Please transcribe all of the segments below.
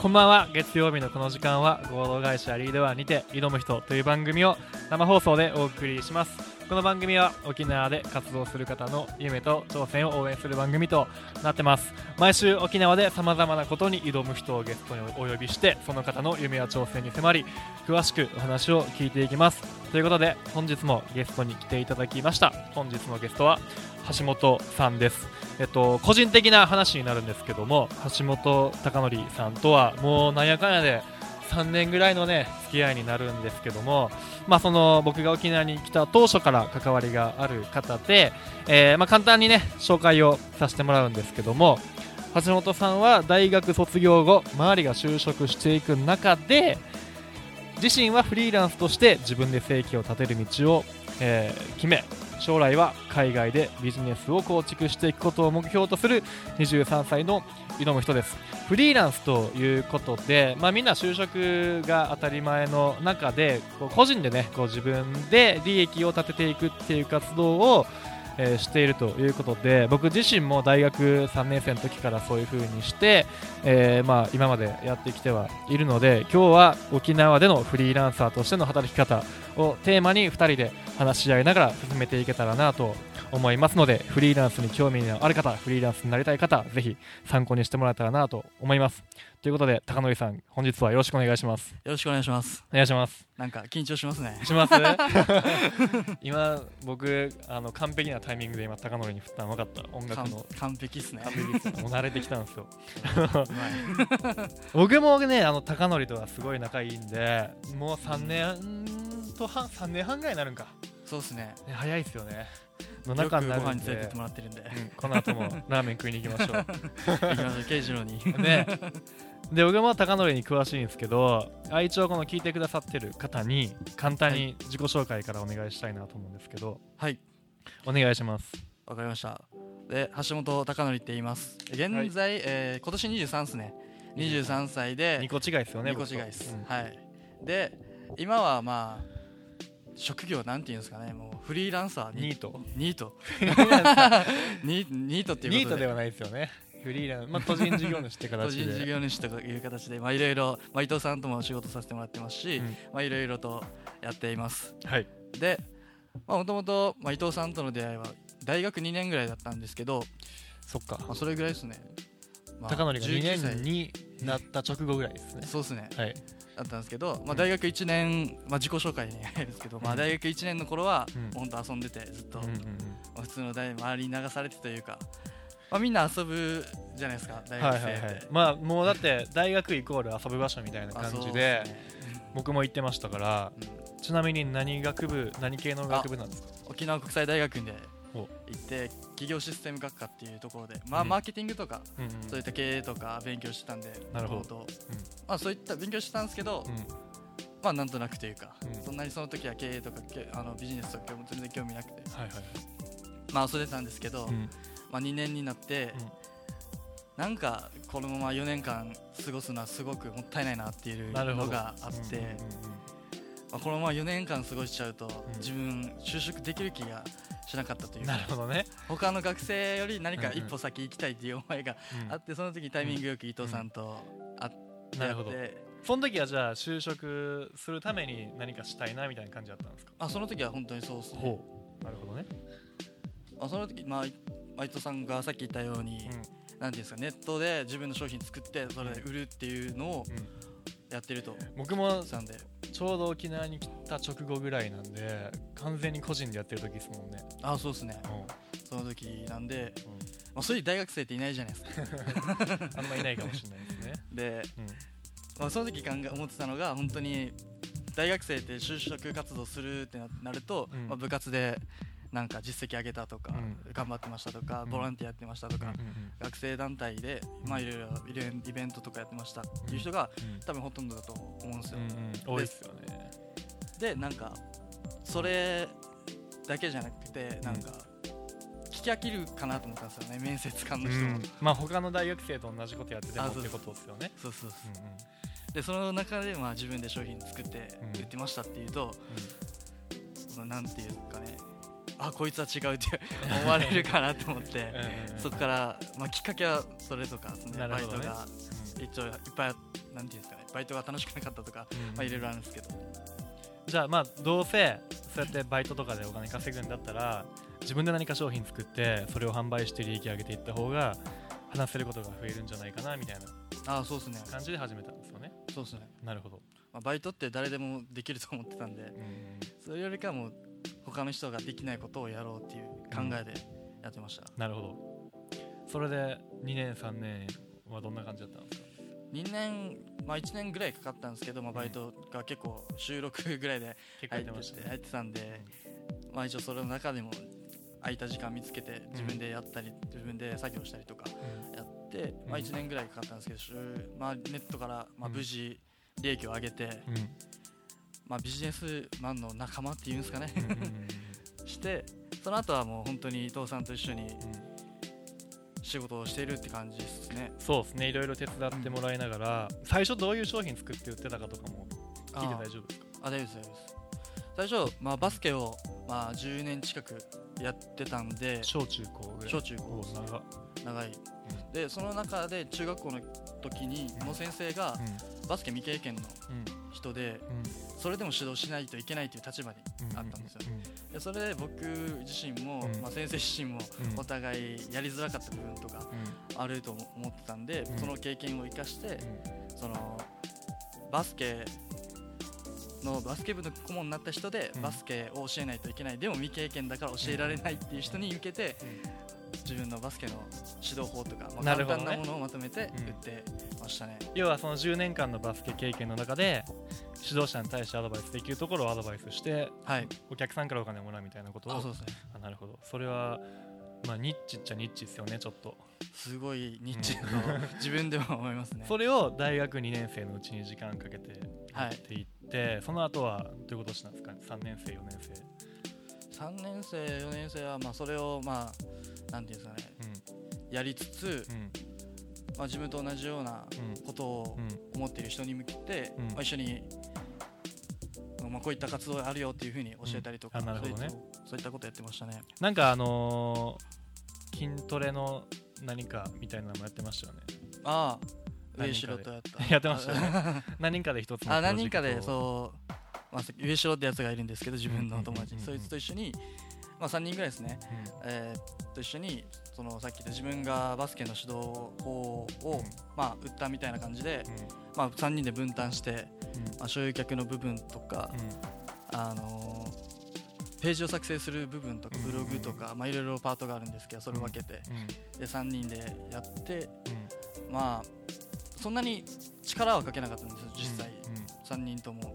こんばんは。月曜日のこの時間は合同会社リードワンにて挑む人という番組を生放送でお送りします。この番組は沖縄で活動する方の夢と挑戦を応援する番組となってます。毎週沖縄でさまざまなことに挑む人をゲストにお呼びしてその方の夢や挑戦に迫り詳しくお話を聞いていきます。ということで本日もゲストに来ていただきました。本日のゲストは橋本さんです。えっと、個人的な話になるんですけども橋本貴則さんとはもうなんやかんやで3年ぐらいのね付き合いになるんですけども、まあ、その僕が沖縄に来た当初から関わりがある方で、えー、まあ、簡単にね紹介をさせてもらうんですけども橋本さんは大学卒業後周りが就職していく中で自身はフリーランスとして自分で生計を立てる道を、えー、決め将来は海外でビジネスを構築していくことを目標とする23歳の挑む人です。フリーランスということで、まあ、みんな就職が当たり前の中でこう個人でねこう自分で利益を立てていくっていう活動をえ、しているということで僕自身も大学3年生の時からそういう風にして、えー、まあ、今までやってきてはいるので今日は沖縄でのフリーランサーとしての働き方をテーマに2人で話し合いながら進めていけたらなと思いますのでフリーランスに興味のある方フリーランスになりたい方ぜひ参考にしてもらえたらなと思います。ということで高則さん本日はよろしくお願いします。よろしくお願いします。お願いしますなんか緊張しますね。します今僕あの完璧なタイミングで今高則に振ったの分かった音楽の完璧っすね。完璧っすもう慣れてきたんですよ 僕もねあの高則とはすごい仲いいんでもう3年と半3年半ぐらいになるんか。そうですね。ね早いですよね。の中になるんで。ご飯に連れてってもらってるんで、うん、この後もラーメン食いに行きましょう。行きましょう慶次郎に。ね。で僕も高則に詳しいんですけど一応この聞いてくださってる方に簡単に自己紹介からお願いしたいなと思うんですけど。はい。お願いします。わかりましたで橋本貴則って言います。現在、はい、えー、今年23ですね。23歳で2個違いですよね2個違いです、うん、はい。で今はまあ職業なんていうんですかね。もうフリーランサーニート。ニート。ニートっていうニートではないですよね。フリーランまあ個人事業主って形で。個人事業主という形でまあいろいろまあ伊藤さんとも仕事させてもらってますし、うん、まあいろいろとやっています。はい。でもともと伊藤さんとの出会いは大学2年ぐらいだったんですけどそっか、まあ、それぐらいですね、まあ、高則が2年になった直後ぐらいですね。そうですね。はい。だったんですけど、まあ、大学1年、まあ、自己紹介に入るんですけど、まあ、大学1年の頃は本当遊んでてずっと、普通の大周りに流されてというか、まあ、みんな遊ぶじゃないですか大学生って、はいはいはい、まあもうだって大学イコール遊ぶ場所みたいな感じで、ね、僕も行ってましたから、うん、ちなみに何学部何系の学部なんですか？沖縄国際大学院で行って企業システム学科っていうところで、まあ、マーケティングとか、そういった経営とか勉強してたんでなるほど、まあ、そういった勉強してたんですけど、まあなんとなくというか、そんなにその時は経営とかあのビジネスとか全然興味なくて、まあ遊んでたんですけど、まあ、2年になって、なんかこのまま4年間過ごすのはすごくもったいないなっていうのがあって、まあ、このまま4年間過ごしちゃうと、自分就職できる気がしなかったという。なるほどね。他の学生より何か一歩先行きたいっていう思いがあって、その時タイミングよく伊藤さんと会って、なるほど。その時はじゃあ就職するために何かしたいなみたいな感じだったんですか？あその時は本当にそうですね。なるほどね。あその時まあ伊藤さんがさっき言ったように、うん、なんていうんですかネットで自分の商品作ってそれで売るっていうのをやってると、僕もちょうど沖縄に来た直後ぐらいなんで完全に個人でやってる時ですもんね。あそうですね、うん、その時なんで、うん、まあ、そういう大学生っていないじゃないですか。あんまいないかもしれないですね。で、うん、まあ、その時考え思ってたのが本当に大学生って就職活動するってなると、まあ、部活でなんか実績上げたとか、頑張ってましたとか、ボランティアやってましたとか、学生団体で、まあ、いろいろイベントとかやってましたっていう人が、多分ほとんどだと思うんですよ。多いですよね。でなんかそれだけじゃなくてなんか、聞き飽きるかなと思ったんですよね面接官の人も、まあ他の大学生と同じことやっててもってことですよね。そうそうそう、うんう。ん、でその中でまあ自分で商品作って売ってましたっていうと、うん、なんていうかねあこいつは違うって思われるかなと思って。そこから、まあ、きっかけはそれとかその、ね、バイトが一応いっぱいなんていうんですかね。バイトが楽しくなかったとか、まあいろいろあるんですけど。じゃあまあどうせそうやってバイトとかでお金稼ぐんだったら自分で何か商品作ってそれを販売して利益上げていった方が話せることが増えるんじゃないかなみたいな。あそうですね。感じで始めたんですよね。そうですね。なるほど、まあ、バイトって誰でもできると思ってたんで、うん、それよりかも他の人ができないことをやろうっていう考えでやってました、うん、なるほど。それで2年3年はどんな感じだったんですか？2年、まあ、1年ぐらいかかったんですけど、まあ、バイトが結構収録ぐらいで入って入ってたんで、まあ、一応それの中でも空いた時間見つけて自分でやったり、自分で作業したりとかやって、まあ、1年ぐらいかかったんですけど、まあ、ネットからまあ無事利益を上げて、まあ、ビジネスマンの仲間っていうんですかね。してその後はもう本当に伊藤さんと一緒に、仕事をしているって感じですね。そうですね。いろいろ手伝ってもらいながら、うん、最初どういう商品作って売ってたかとかも聞いて大丈夫ですか？あ大丈夫です大丈夫です。最初、まあ、バスケを、まあ、10年近くやってたんで小中高ぐらい。小中高長長い、うん、でその中で中学校の時に、うん、の先生が、バスケ未経験の人で、それでも指導しないといけないという立場にあったんですよ、でそれで僕自身も、まあ、先生自身もお互いやりづらかった部分とかあると思ってたんで、その経験を生かして、そのバスケのバスケ部の顧問になった人で、バスケを教えないといけない。でも未経験だから教えられないっていう人に向けて、自分のバスケの指導法とか、まあ、簡単なものをまとめて売ってましたね、要はその10年間のバスケ経験の中で指導者に対してアドバイスできるところをアドバイスして、はい、お客さんからお金をもらうみたいなことを。あそうですねあなるほど。それはまあニッチっちゃニッチですよねちょっと。すごいニッチだと 自分でも思いますね。それを大学2年生のうちに時間かけてやっていって、はい、その後はどういうことしたんですか？3年生4年生。3年生4年生はまあそれをまあなんていうんですかね、うん、やりつつ、うん。まあ、自分と同じようなことを思っている人に向けて、うん、まあ、一緒に、まあ、こういった活動あるよっていうふうに教えたりとか、うん、なるほどね。そういったことやってましたね。なんかあのー、筋トレの何かみたいなのもやってましたよね。ああ上城とやった。やってましたね。何人かで一つあ何人かでそう、まあ、上城ってやつがいるんですけど自分の友達そいつと一緒にまあ、3人ぐらいですね、うん、えー、と一緒にそのさっき言った自分がバスケの指導法を、まあ、売ったみたいな感じで、まあ、3人で分担して、まあ、所有客の部分とか、あのー、ページを作成する部分とかブログとか、まあ、いろいろパートがあるんですけどそれを分けて、で3人でやって、まあそんなに力はかけなかったんですよ実際、3人とも。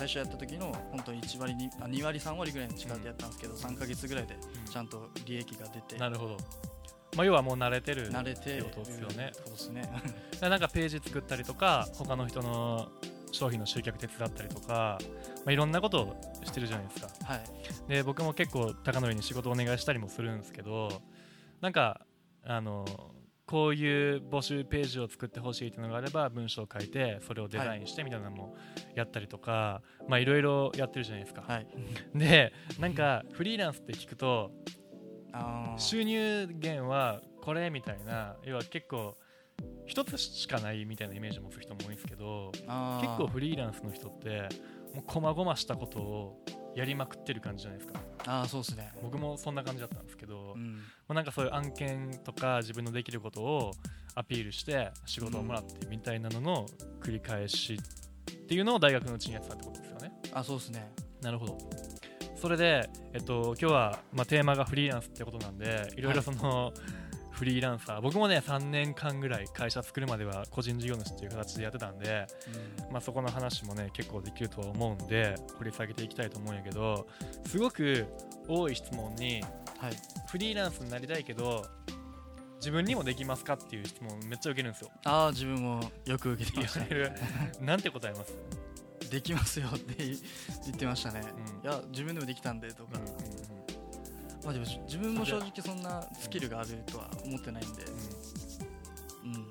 最初やった時の本当1割 2, 2割3割ぐらいの力でやったんですけど、うん、3か月ぐらいでちゃんと利益が出て、なるほど。まあ、要はもう慣れてる慣れてことですよね。そうですね。なんかページ作ったりとか他の人の商品の集客手伝ったりとか、まあ、いろんなことをしてるじゃないですか。はい、で僕も結構高則に仕事をお願いしたりもするんですけどなんかあのこういう募集ページを作ってほしいっていうのがあれば文章を書いてそれをデザインしてみたいなのもやったりとか、まあいろいろやってるじゃないですか、はい、でなんかフリーランスって聞くと収入源はこれみたいな要は結構一つしかないみたいなイメージを持つ人も多いんですけど結構フリーランスの人ってもう細々したことをやりまくってる感じじゃないですか。ああそうですね。僕もそんな感じだったんですけど、うん、まあ、なんかそういう案件とか自分のできることをアピールして仕事をもらってみたいなのの繰り返しっていうのを大学のうちにやってたってことですよね。あそうですね。なるほど。それで、えっと、今日は、まあ、テーマがフリーランスってことなんでいろいろその、はいフリーランサー。僕もね3年間ぐらい会社作るまでは個人事業主っていう形でやってたんで、うん、まあ、そこの話もね結構できるとは思うんで掘り下げていきたいと思うんやけどすごく多い質問に、はい、フリーランスになりたいけど自分にもできますかっていう質問めっちゃ受けるんですよ。ああ自分もよく受けてましたなんて答えます？できますよって言ってましたね、うん、いや自分でもできたんでとか、うんうんうんまあでも自分も正直そんなスキルがあるとは思ってないんで、うん、うん、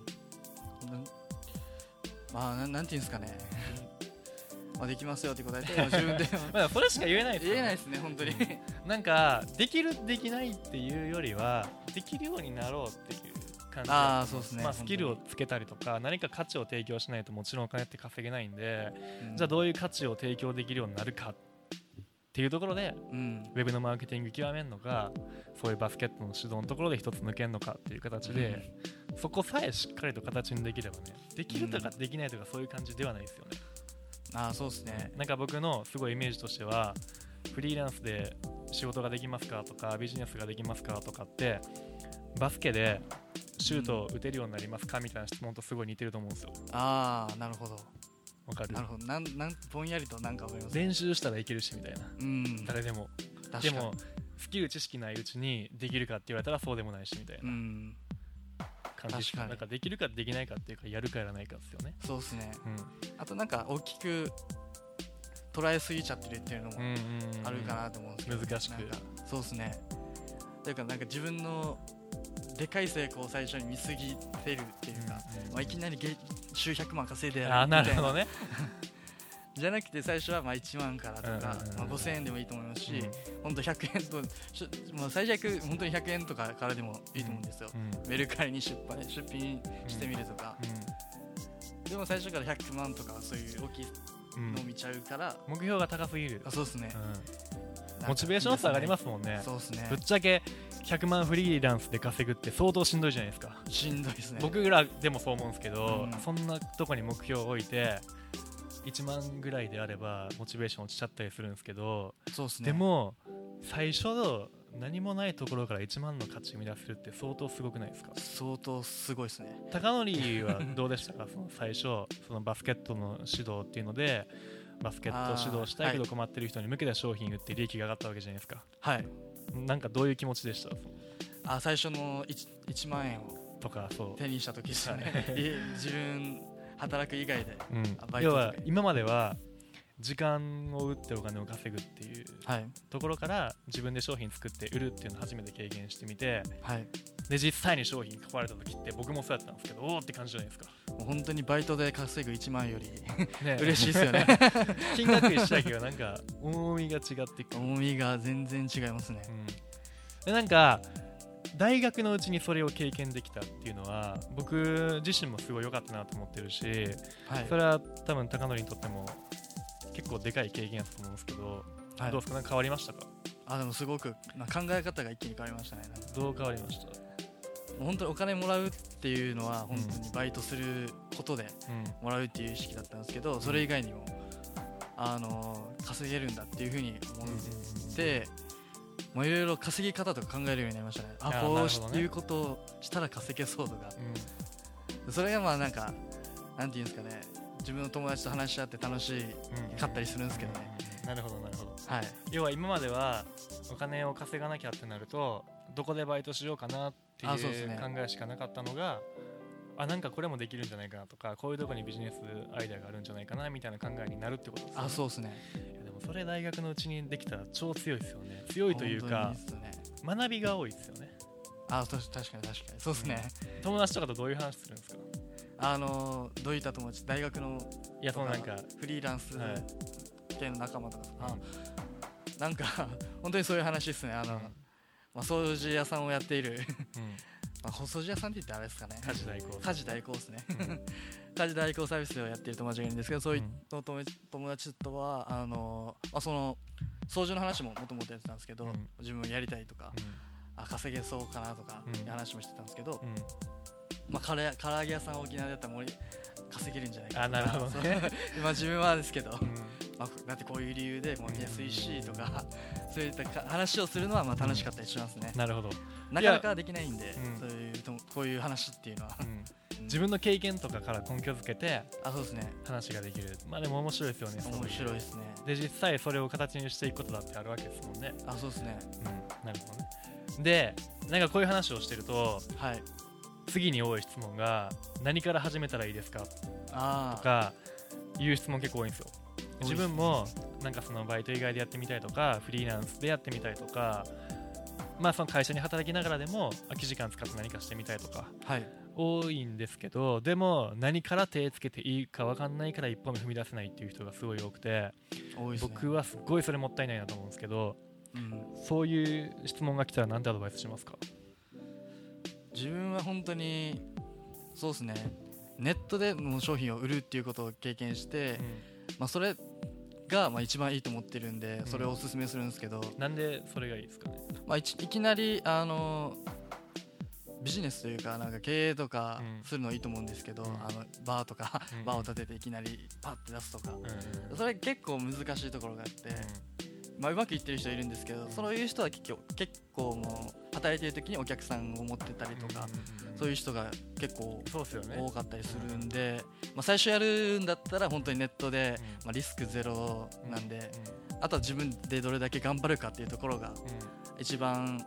まあななんていうんですかね。まあできますよって答えて自分で。まあそれしか言えないです、ね、言えないですね本当に。なんかできるできないっていうよりはできるようになろうっていう感じあそうですね、まあ、スキルをつけたりとか何か価値を提供しないともちろんお金って稼げないんで、うん、じゃあどういう価値を提供できるようになるかっていうところで、うん、ウェブのマーケティング極めるのかそういうバスケットの指導のところで一つ抜けるのかっていう形で、うん、そこさえしっかりと形にできればねできるとかできないとかそういう感じではないですよね。あそうですねなんか僕のすごいイメージとしてはフリーランスで仕事ができますかとかビジネスができますかとかってバスケでシュートを打てるようになりますかみたいな質問とすごい似てると思うんですよ。ああなるほど。わかる。なるほど。なんなんぼんやりとなんかわかります練習したらいけるしみたいな、うん、誰でも。でもスキル知識ないうちにできるかって言われたらそうでもないしみたいな、うん、感じしかなんかできるかできないかっていうかやるかやらないかですよね。そうですね、うん、あとなんか大きく捉えすぎちゃってるっていうのもあるかなと思うんですけど、難しく。そうですね。というかなんか自分のでかい成功を最初に見すぎてるっていうか、うんうん、まあ、いきなり週100万稼いでやるみたいな。ね。じゃなくて最初はまあ1万からとか、うんうん、まあ、5000円でもいいと思いますし、うん、本当100円と、まあ、最悪本当に100円とかからでもいいと思うんですよ、うん、メルカリに出版出品してみるとか、でも最初から100万とかそういう大きいのを見ちゃうから、目標が高すぎる。あそうですね、モチベーション差上がりますもんね。そうですね。ぶっちゃけ100万フリーランスで稼ぐって相当しんどいじゃないですか。しんどいですね。僕らでもそう思うんですけど、うん、そんなとこに目標を置いて1万ぐらいであればモチベーション落ちちゃったりするんですけどそうです、ね、でも最初何もないところから1万の価値を生み出せるって相当すごくないですか？相当すごいですね。高則はどうでしたか？その最初そのバスケットの指導っていうのでバスケット指導したいけど困ってる人に向けた商品売って利益が上がったわけじゃないですか。はいなんかどういう気持ちでした？あ最初の 1, 1万円をとかそう。手にした時ですよね自分働く以外で、うん、要は今までは時間を打ってお金を稼ぐっていうところから自分で商品作って売るっていうのを初めて経験してみて、はい、で実際に商品買われた時って僕もそうやったんですけどおおって感じじゃないですか本当にバイトで稼ぐ1万よりね。嬉しいですよね。金額一緒だけどなんか重みが違ってくる。重みが全然違いますね、うん、でなんか大学のうちにそれを経験できたっていうのは僕自身もすごい良かったなと思ってるし、はい、それは多分高則にとっても結構でかい経験だと思うんですけど、はい、どうですか？なんか変わりましたか？あでもすごく、まあ、考え方が一気に変わりましたね。どう変わりました？本当にお金もらうっていうのは本当にバイトすることでもらうっていう意識だったんですけど、それ以外にもあの稼げるんだっていうふうに思って、もういろいろ稼ぎ方とか考えるようになりましたね。あこういうことをしたら稼げそうとか、それがまあなんかなんていうんですかね。自分の友達と話し合って楽しかったりするんですけどね、なるほどなるほど、はい、要は今まではお金を稼がなきゃってなるとどこでバイトしようかなっていう考えしかなかったのがあなんかこれもできるんじゃないかなとかこういうとこにビジネスアイデアがあるんじゃないかなみたいな考えになるってことですね。あそうですね。でもそれ大学のうちにできたら超強いですよね。強いというか、ね、学びが多いですよね。あ確かに確かに。そうですね、うん、友達とかとどういう話するんですか？あのどういった友達？大学のいやそのなんかフリーランス系の仲間とか、はい、なんか本当にそういう話ですね。あの、うんまあ、掃除屋さんをやっている。まあ、掃除屋さんって言ってあれですかね。家事代行家事代行ですね。家事代行サービスをやっている友達がいるんですけどそういった友達とはあの、まあ、その掃除の話ももともとやってたんですけど、うん、自分もやりたいとか、うん、あ稼げそうかなとかいう話もしてたんですけど、うん、まあ、唐揚げ屋さん沖縄だったら稼げるんじゃないかな。あなるほど、ね、まあ自分はですけど、まあ、だってこういう理由でもう安いしとか、そういった話をするのはまあ楽しかったりしますね、なるほど。なかなかできないんで、そういうこういう話っていうのは、自分の経験とかから根拠づけてあそうですね。話ができる。まあでも面白いですよね面白いですね。で実際それを形にしていくことだってあるわけですもんね。あそうですね。うん。なるほどね。でなんかこういう話をしてると、はい、次に多い質問が何から始めたらいいですか？とかいう質問結構多いんですよ自分もなんかそのバイト以外でやってみたいとかフリーランスでやってみたいとかまあその会社に働きながらでも空き時間使って何かしてみたいとか、はい、多いんですけどでも何から手つけていいか分かんないから一歩目踏み出せないっていう人がすごい多くて、ね、僕はすごいそれもったいないなと思うんですけど、うん、そういう質問が来たら何てアドバイスしますか？自分は本当にそうですね。ネットでの商品を売るっていうことを経験して、うん、まあ、それがまあ一番いいと思ってるんでそれをおすすめするんですけど、なんでそれがいいですかね、まあ、いきなりあのビジネスというかなんか経営とかするのいいと思うんですけど、うん、あのバーとか、うん、バーを立てていきなりパッて出すとか、うん、それ結構難しいところがあって、まあ、うまくいってる人いるんですけど、そういう人は結構結構もう働いてる時にお客さんを持ってたりとか、そういう人が結構多かったりするんで、まあ、最初やるんだったら本当にネットで、まあ、リスクゼロなんで、あとは自分でどれだけ頑張るかっていうところが一番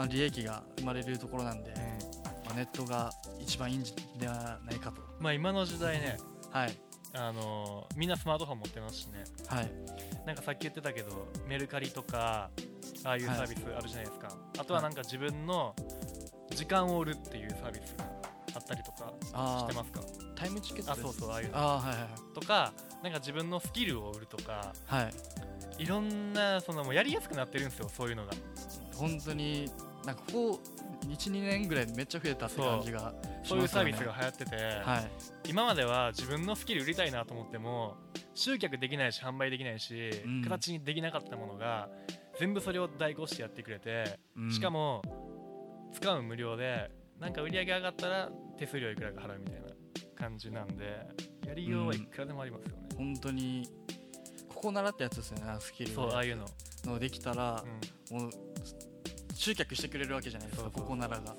まあ、利益が生まれるところなんで、まあ、ネットが一番いいんではないかと。まあ、今の時代ね、はい、あのー、みんなスマートフォン持ってますしね、はい、なんかさっき言ってたけどメルカリとかああいうサービスあるじゃないですか、はい、あとはなんか自分の時間を売るっていうサービスがあったりとかしてますか？タイムチケットあそうそうああいうの。あ、はいはい、とかなんか自分のスキルを売るとか、はい、いろんなそのもうやりやすくなってるんですよそういうのが。本当になんかここ12年ぐらいめっちゃ増えたって感じが、ね、そういうサービスが流行ってて、はい、今までは自分のスキル売りたいなと思っても集客できないし販売できないし、うん、形にできなかったものが全部それを代行してやってくれて、うん、しかも使う無料でなんか売り上げ上がったら手数料いくらか払うみたいな感じなんでやりようはいくらでもありますよね、うん、本当にここ習ったやつですよねスキル。そうああいうの。のできたら、もう集客してくれるわけじゃないですかここならが。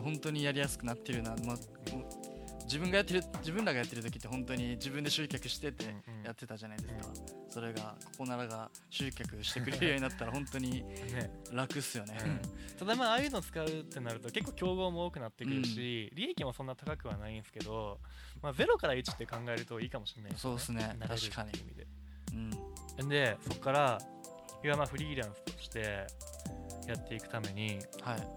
本当にやりやすくなってるな、まあ、自分がやってる自分らがやってる時って本当に自分で集客しててやってたじゃないですか、うん、それがここならが集客してくれるようになったら本当に 楽っすよね。ねうん、ただまあああいうの使うってなると結構競合も多くなってくるし、うん、利益もそんな高くはないんですけど、まあ、0から1って考えるといいかもしれないですね。そうですね。確かに。うん、でそこからいわまフリーランスとしてやっていくために、はい、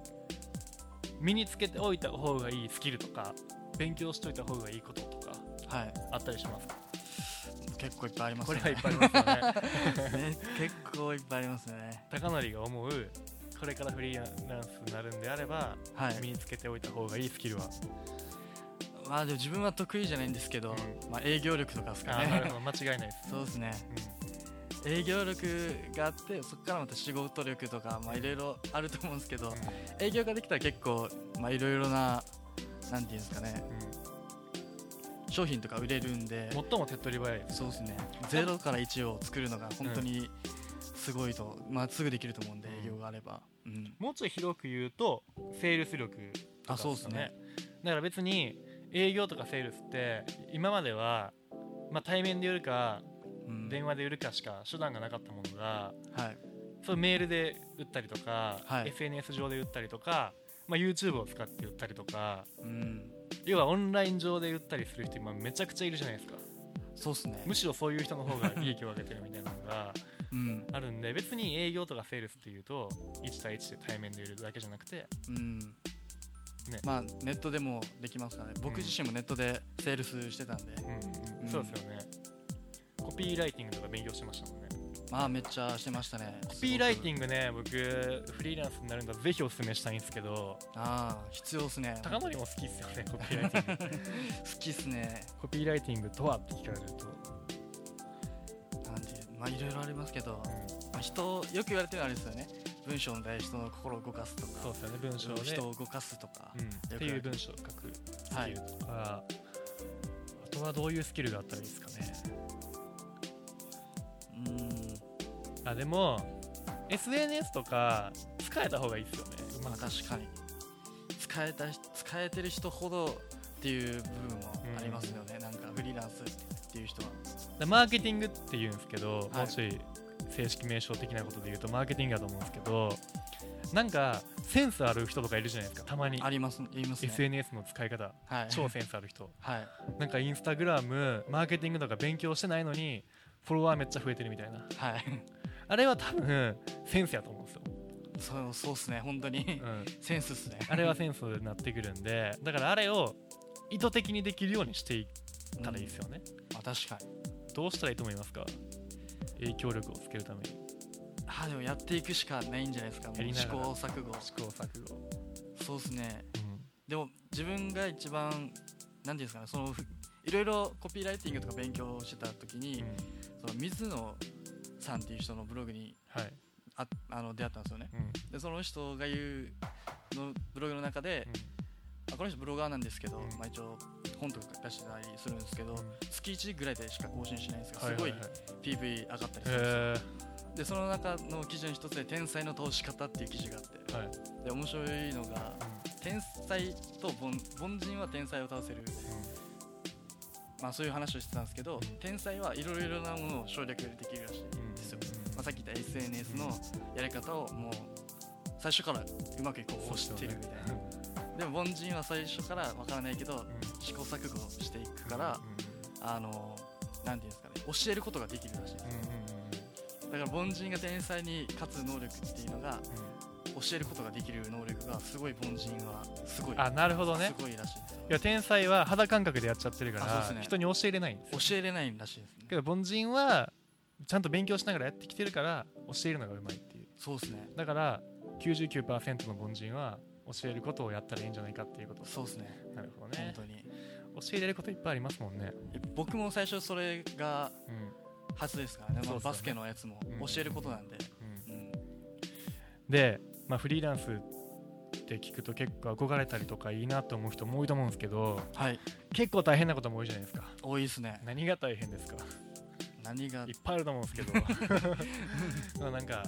身につけておいた方がいいスキルとか勉強しといた方がいいこととか、はい、あったりしますか？結構いっぱいありますね。これはいっぱいありますよね ね、結構いっぱいありますね。高則が思うこれからフリーランスになるんであれば、はい、身につけておいた方がいいスキルはまあでも自分は得意じゃないんですけど、うん、まあ営業力とかですかね。間違いないです。そうですね。うん営業力があってそこからまた仕事力とかいろいろあると思うんですけど、うん、営業ができたら結構いろいろななんていうんですかね、うん、商品とか売れるんで。最も手っ取り早い。そうですね。0から1を作るのが本当にすごいと、まあ、すぐできると思うんで、営業があれば、うん、もうちょい広く言うとセールス力ね、あそうですね。だから別に営業とかセールスって今までは、まあ、対面で売るか電話で売るかしか手段がなかったものが、はい、そうメールで売ったりとか、はい、SNS 上で売ったりとか、まあ、YouTube を使って売ったりとか、うん、要はオンライン上で売ったりする人今めちゃくちゃいるじゃないですか。そうっすね。むしろそういう人の方が利益を上げてるみたいなのが あるんで、別に営業とかセールスっていうと1対1で対面で売るだけじゃなくて、うん。ね、まあネットでもできますからね、僕自身もネットでセールスしてたんで、うんうん、そうですよね。コピーライティングとか勉強してましたもんねまあめっちゃしてましたね。コピーライティングね僕フリーランスになるんだぜひおすすめしたいんですけど。ああ必要っすね。高則も好きっすよね コピーライティング。好きっすね。コピーライティングとはって聞かれると。なんてまあいろいろありますけど、うん、まあ、人よく言われてるのあれですよね。文章で人の心を動かすとか。そうですよね文章で。人を動かすとか、うん、っていう文章を書くスキルとか、はい、あとはどういうスキルがあったらいいですかねあでも SNS とか使えた方がいいですよね。まあ確かに。使えた使えてる人ほどっていう部分もありますよね、うん、なんかフリーランスっていう人は。マーケティングっていうんですけど、はい、もうちょい正式名称的なことで言うとマーケティングだと思うんですけどなんかセンスある人とかいるじゃないですかたまに。ありますます、ね、SNS の使い方、はい、超センスある人、はい、なんかインスタグラムマーケティングとか勉強してないのにフォロワーめっちゃ増えてるみたいな、はい、あれは多分センスやと思うんですよ。そうそうっすね。本当に、うん、センスっすね。あれはセンスになってくるんでだからあれを意図的にできるようにしていったらいいですよね、うん、あ確かに。どうしたらいいと思いますか？影響力をつけるために。あでもやっていくしかないんじゃないですか。試行錯誤。試行錯誤。そうっすね、でも自分が一番何て言うんですかねそのいろいろコピーライティングとか勉強してた時に、その水野さんっていう人のブログに、はい、ああの出会ったんですよね、うん、でその人が言うのブログの中で、うん、この人ブロガーなんですけど、うん、まあ、一応本とか出してたりするんですけど、月1ぐらいでしか更新しないんですけど、すごい PV 上がったりするんですよ、でその中の記事の一つで「天才の投資方」っていう記事があって、はい、で面白いのが、天才と凡凡人は天才を倒せる、まあ、そういう話をしてたんですけど、天才はいろいろなものを省略できるらしい SNS のやり方をもう最初からうまくいこう知ってるみたいな、でも凡人は最初からわからないけど、試行錯誤していくから、あのなんていうんですかね教えることができるらしいです、だから凡人が天才に勝つ能力っていうのが、教えることができる能力がすごい凡人はすごいあなるほどね。すごいらしいですいや天才は肌感覚でやっちゃってるから、ね、人に教えれないんです教えれないらしいですね。けど凡人はちゃんと勉強しながらやってきてるから教えるのがうまいっていう。そうですね。だから99%の凡人は教えることをやったらいいんじゃないかっていうこと。そうですね。なるほどね。本当に。教えれることいっぱいありますもんね。僕も最初それが初ですからね、うん、まあ、バスケのやつも教えることなんで、うん。うん、でまあ、フリーランスって聞くと結構憧れたりとかいいなと思う人も多いと思うんですけど、はい、結構大変なことも多いじゃないですか。多いですね。何が大変ですか？何が？いっぱいあると思うんですけど。なんか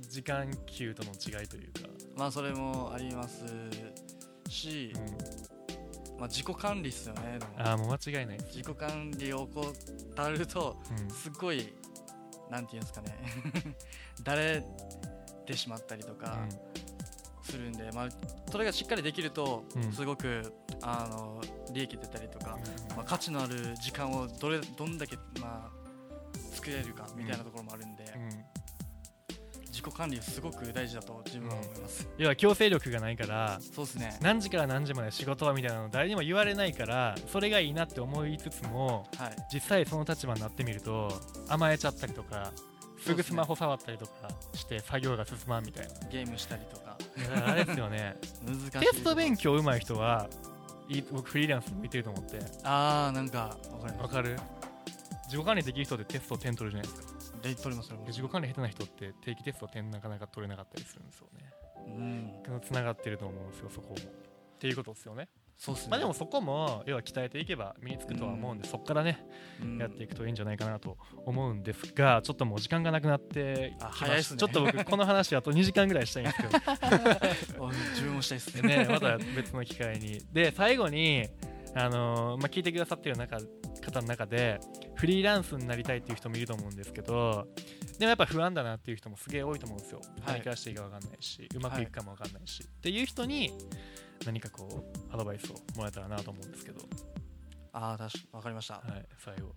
時間給との違いというか。まあそれもありますし、うん、まあ、自己管理っすよねああもう間違いない。自己管理を怠ると、すごい、うん、なんていうんですかね。誰てしまったりとかするんで、まあ、それがしっかりできるとすごく、あの利益出たりとか、まあ、価値のある時間をどれどんだけ、まあ、作れるかみたいなところもあるんで。自己管理すごく大事だと自分は思います、要は強制力がないからそうですね。何時から何時まで仕事はみたいなの誰にも言われないからそれがいいなって思いつつも、はい、実際その立場になってみると甘えちゃったりとかすぐスマホ触ったりとかして作業が進まんみたいな。ゲームしたりとか。あれですよね。難しいテスト勉強上手い人はい僕フリーランス向いてると思って。ああなんかわかる？自己管理できる人ってテスト点取るじゃないですか。で取れます自己管理下手な人って定期テスト点なかなか取れなかったりするんですよね。うん。つながってると思うんですよそこも。っていうことですよね。そうすね、まあでもそこも要は鍛えていけば身につくとは思うんで、うん、そこからね、うん、やっていくといいんじゃないかなと思うんですがちょっともう時間がなくなってきまし、ね、ちょっと僕この話あと2時間ぐらいしたいんですけど。自分もしたいですねまた別の機会に。で最後にあのー、まあ、聞いてくださってる中方の中でフリーランスになりたいっていう人もいると思うんですけどでもやっぱ不安だなっていう人もすげえ多いと思うんですよ、何からしていいか分かんないしうまくいくかも分かんないし、はい、っていう人に何かこうアドバイスをもらえたらなと思うんですけど。ああ確か分かりました。はい最後。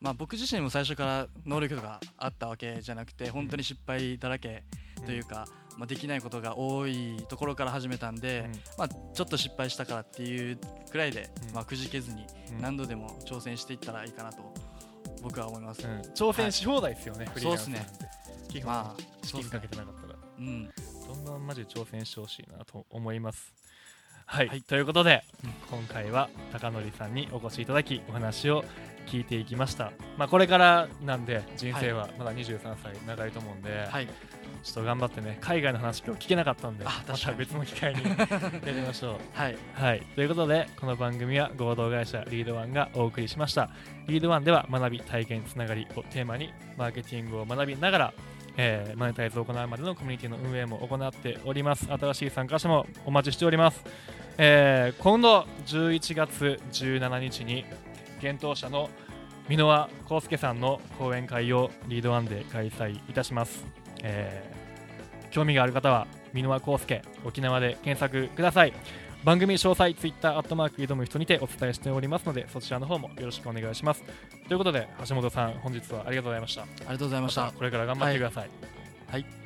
まあ僕自身も最初から能力があったわけじゃなくて本当に失敗だらけというか、まあ、できないことが多いところから始めたんで、うん、まあ、ちょっと失敗したからっていうくらいで、うん、まあ、くじけずに何度でも挑戦していったらいいかなと僕は思います、うん、挑戦し放題ですよね、そうですね。まあ資金かけてなかったら、うん、どんどんマジで挑戦してほしいなと思います。はい、はい、ということで、今回は貴範さんにお越しいただきお話を聞いていきました、まあ、これからなんで人生はまだ23歳長いと思うんで、はい、ちょっと頑張ってね海外の話今日聞けなかったんでまた別の機会に やりましょう。はい、はい、ということでこの番組は合同会社リードワンがお送りしました。リードワンでは学び体験つながりをテーマにマーケティングを学びながらえー、マネタイズを行うまでのコミュニティの運営も行っております。新しい参加者もお待ちしております、えー、今度11月17日に幻冬者の箕輪康介さんの講演会をリードワンで開催いたします、えー、興味がある方は箕輪康介沖縄で検索ください。番組詳細ツイッターアットマーク挑む人にてお伝えしておりますのでそちらの方もよろしくお願いします。ということで橋本さん本日はありがとうございました。ありがとうございましたこれから頑張ってください、はい、はい